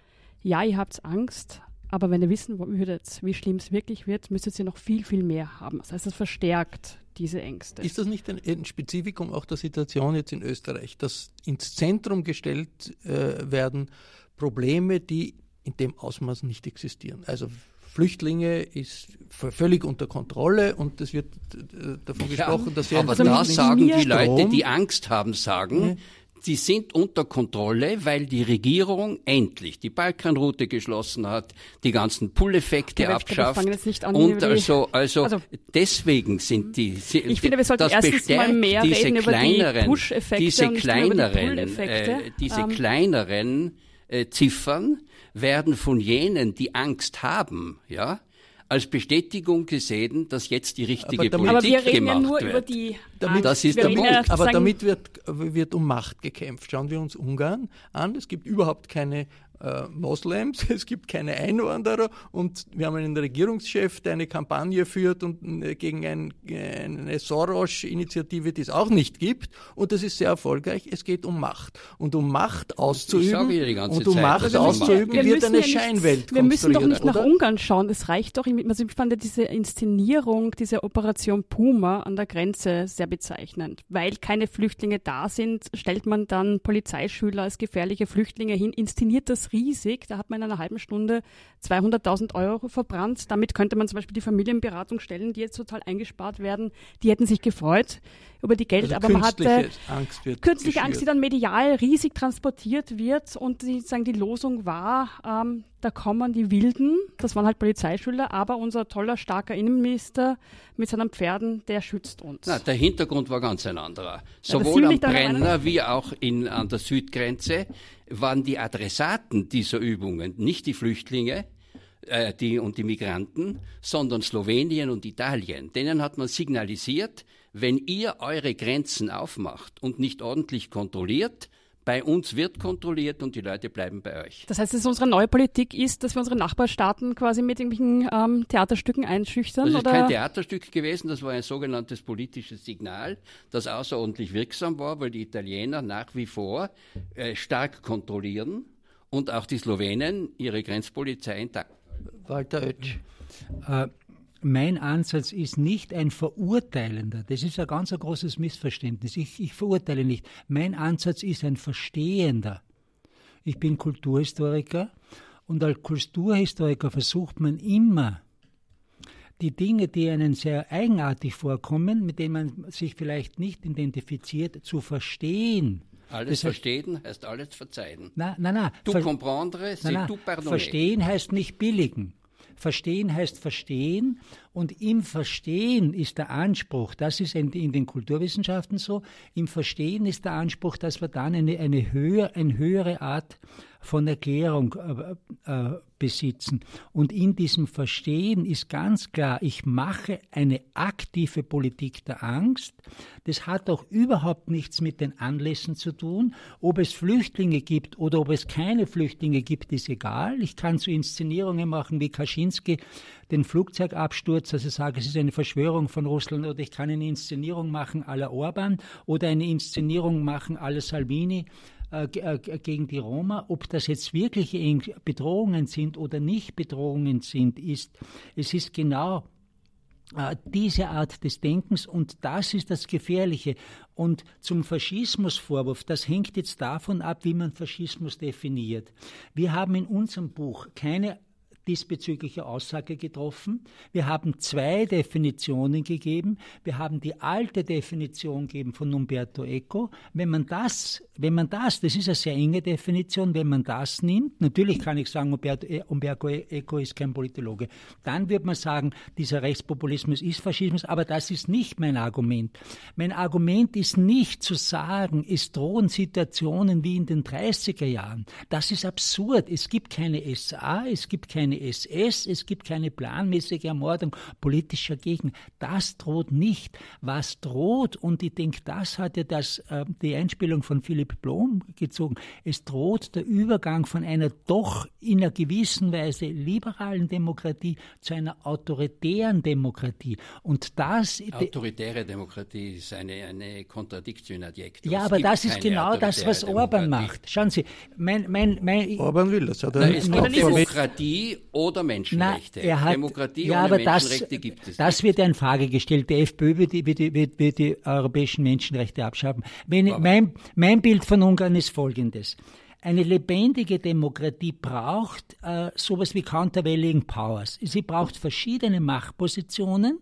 ja, ihr habt Angst, aber wenn ihr wissen würdet, wie schlimm es wirklich wird, müsstet ihr noch viel, viel mehr haben. Das heißt, es verstärkt diese Ängste. Ist das nicht ein, ein Spezifikum auch der Situation jetzt in Österreich, dass ins Zentrum gestellt äh, werden Probleme, die in dem Ausmaß nicht existieren? Also Flüchtlinge ist völlig unter Kontrolle und es wird äh, davon gesprochen, ja, dass wir Aber da sagen die Leute, die Angst haben, sagen, ja. sie sind unter Kontrolle, weil die Regierung endlich die Balkanroute geschlossen hat, die ganzen Pull-Effekte okay, abschafft. An, und also, also, also, deswegen sind die. Sie, ich finde, wir sollten das erstens mal mehr diese reden kleineren, über die Push-Effekte diese kleineren, äh, diese ähm, kleineren äh, Ziffern werden von jenen, die Angst haben, ja, als Bestätigung gesehen, dass jetzt die richtige aber damit, Politik aber wir reden gemacht ja nur wird. Über die damit, das ist der Punkt. aber damit wird, wird um Macht gekämpft. Schauen wir uns Ungarn an. Es gibt überhaupt keine äh, Moslems, es gibt keine Einwanderer und wir haben einen Regierungschef, der eine Kampagne führt und äh, gegen ein, eine Soros-Initiative, die es auch nicht gibt und das ist sehr erfolgreich. Es geht um Macht und um Macht auszuüben und um Zeit, Macht auszuüben wir wird eine ja Scheinwelt Wir müssen doch nicht oder? nach Ungarn schauen. Es reicht doch. Also ich fand diese Inszenierung, diese Operation Puma an der Grenze sehr bezeichnend, weil keine Flüchtlinge da sind, stellt man dann Polizeischüler als gefährliche Flüchtlinge hin, inszeniert das riesig. Da hat man in einer halben Stunde 200.000 Euro verbrannt. Damit könnte man zum Beispiel die Familienberatung stellen, die jetzt total eingespart werden. Die hätten sich gefreut über die Geld, Also aber man hatte Angst wird künstliche geschürt. Angst, die dann medial riesig transportiert wird und die sagen, die Losung war, ähm, da kommen die Wilden, das waren halt Polizeischüler, aber unser toller, starker Innenminister mit seinen Pferden, der schützt uns. Na, der Hintergrund war ganz ein anderer. Sowohl am an der Brenner wie auch in, an der Südgrenze waren die Adressaten dieser Übungen nicht die Flüchtlinge äh, die, und die Migranten, sondern Slowenien und Italien. Denen hat man signalisiert, wenn ihr eure Grenzen aufmacht und nicht ordentlich kontrolliert, bei uns wird kontrolliert und die Leute bleiben bei euch. Das heißt, dass unsere neue Politik ist, dass wir unsere Nachbarstaaten quasi mit irgendwelchen ähm, Theaterstücken einschüchtern? Das ist oder? kein Theaterstück gewesen, das war ein sogenanntes politisches Signal, das außerordentlich wirksam war, weil die Italiener nach wie vor äh, stark kontrollieren und auch die Slowenen ihre Grenzpolizei intakt. Walter Oetsch. Äh, mein Ansatz ist nicht ein verurteilender. Das ist ein ganz ein großes Missverständnis. Ich, ich verurteile nicht. Mein Ansatz ist ein verstehender. Ich bin Kulturhistoriker und als Kulturhistoriker versucht man immer, die Dinge, die einem sehr eigenartig vorkommen, mit denen man sich vielleicht nicht identifiziert, zu verstehen. Alles Das heißt- verstehen heißt alles verzeihen. Na, na, na. Tu Ver- comprendre, c'est Nein, nein. tout pardonner. Verstehen heißt nicht billigen. Verstehen heißt verstehen und im Verstehen ist der Anspruch, das ist in, in den Kulturwissenschaften so, im Verstehen ist der Anspruch, dass wir dann eine, eine, höher, eine höhere Art von Erklärung äh, äh, besitzen. Und in diesem Verstehen ist ganz klar, ich mache eine aktive Politik der Angst. Das hat auch überhaupt nichts mit den Anlässen zu tun. Ob es Flüchtlinge gibt oder ob es keine Flüchtlinge gibt, ist egal. Ich kann so Inszenierungen machen wie Kaczynski, den Flugzeugabsturz, also sage, es ist eine Verschwörung von Russland, oder ich kann eine Inszenierung machen la Orban oder eine Inszenierung machen la Salvini äh, äh, gegen die Roma. Ob das jetzt wirkliche Eng- Bedrohungen sind oder nicht Bedrohungen sind, ist, es ist genau äh, diese Art des Denkens und das ist das Gefährliche. Und zum Faschismusvorwurf, das hängt jetzt davon ab, wie man Faschismus definiert. Wir haben in unserem Buch keine diesbezügliche Aussage getroffen. Wir haben zwei Definitionen gegeben. Wir haben die alte Definition gegeben von Umberto Eco. Wenn man das, wenn man das, das ist eine sehr enge Definition, wenn man das nimmt, natürlich kann ich sagen, Umberto, E- Umberto Eco ist kein Politologe, dann wird man sagen, dieser Rechtspopulismus ist Faschismus, aber das ist nicht mein Argument. Mein Argument ist nicht zu sagen, es drohen Situationen wie in den 30er Jahren. Das ist absurd. Es gibt keine SA, es gibt keine SS, es gibt keine planmäßige Ermordung politischer Gegner. Das droht nicht. Was droht, und ich denke, das hat ja das, äh, die Einspielung von Philipp Blom gezogen, es droht der Übergang von einer doch in einer gewissen Weise liberalen Demokratie zu einer autoritären Demokratie. Und das, Autoritäre Demokratie ist eine, eine Contradictio in adjecto. ja, aber das ist genau das, was Orban Demokratie. macht. Schauen Sie, mein, mein, mein, Orban will das. Hat er Na, es gibt. Demokratie oder Na, Menschenrechte. er hat, Demokratie ja, ohne aber das, Menschenrechte gibt es das wird ja in Frage gestellt. Die FPÖ wird die, wird wird, wird die europäischen Menschenrechte abschaffen. Wenn, mein, mein Bild von Ungarn ist folgendes. Eine lebendige Demokratie braucht äh, sowas wie Countervailing Powers. Sie braucht verschiedene Machtpositionen,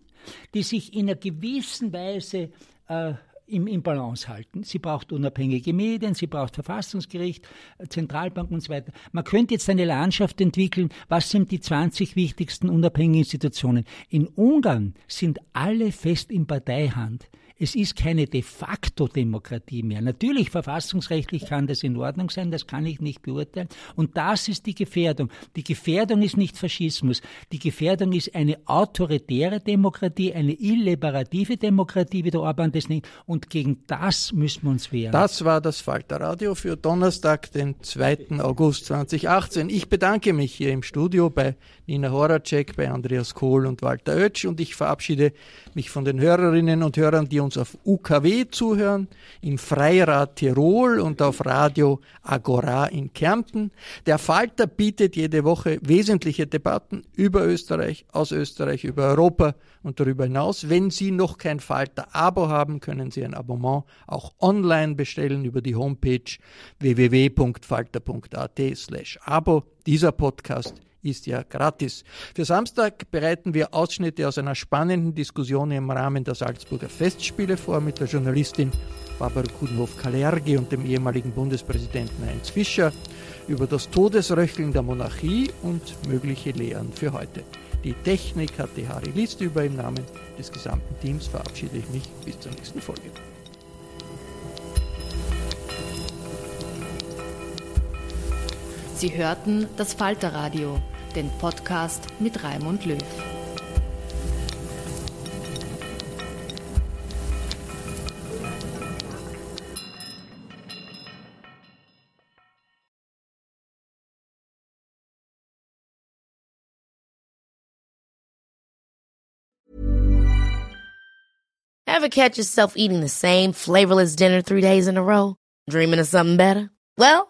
die sich in einer gewissen Weise äh, im, im Balance halten. Sie braucht unabhängige Medien, sie braucht Verfassungsgericht, äh, Zentralbank und so weiter. Man könnte jetzt eine Landschaft entwickeln, was sind die 20 wichtigsten unabhängigen Institutionen. In Ungarn sind alle fest in Parteihand. Es ist keine de facto Demokratie mehr. Natürlich, verfassungsrechtlich kann das in Ordnung sein, das kann ich nicht beurteilen. Und das ist die Gefährdung. Die Gefährdung ist nicht Faschismus. Die Gefährdung ist eine autoritäre Demokratie, eine illiberative Demokratie, wie der Orban das nennt. Und gegen das müssen wir uns wehren. Das war das Falterradio für Donnerstag, den 2. August 2018. Ich bedanke mich hier im Studio bei Nina Horacek, bei Andreas Kohl und Walter Oetsch und ich verabschiede mich von den Hörerinnen und Hörern, die uns uns auf UKW zuhören, im Freirad Tirol und auf Radio Agora in Kärnten. Der Falter bietet jede Woche wesentliche Debatten über Österreich, aus Österreich, über Europa und darüber hinaus. Wenn Sie noch kein Falter-Abo haben, können Sie ein Abonnement auch online bestellen über die Homepage www.falter.at slash Abo. Dieser Podcast ist ja gratis. Für Samstag bereiten wir Ausschnitte aus einer spannenden Diskussion im Rahmen der Salzburger Festspiele vor mit der Journalistin Barbara Kudenhoff-Kalergi und dem ehemaligen Bundespräsidenten Heinz Fischer über das Todesröcheln der Monarchie und mögliche Lehren für heute. Die Technik hatte Harry List über im Namen des gesamten Teams verabschiede ich mich bis zur nächsten Folge. Sie hörten das Falterradio, den Podcast mit Raimund Löw. Ever catch yourself eating the same flavorless dinner three days in a row? Dreaming of something better? Well,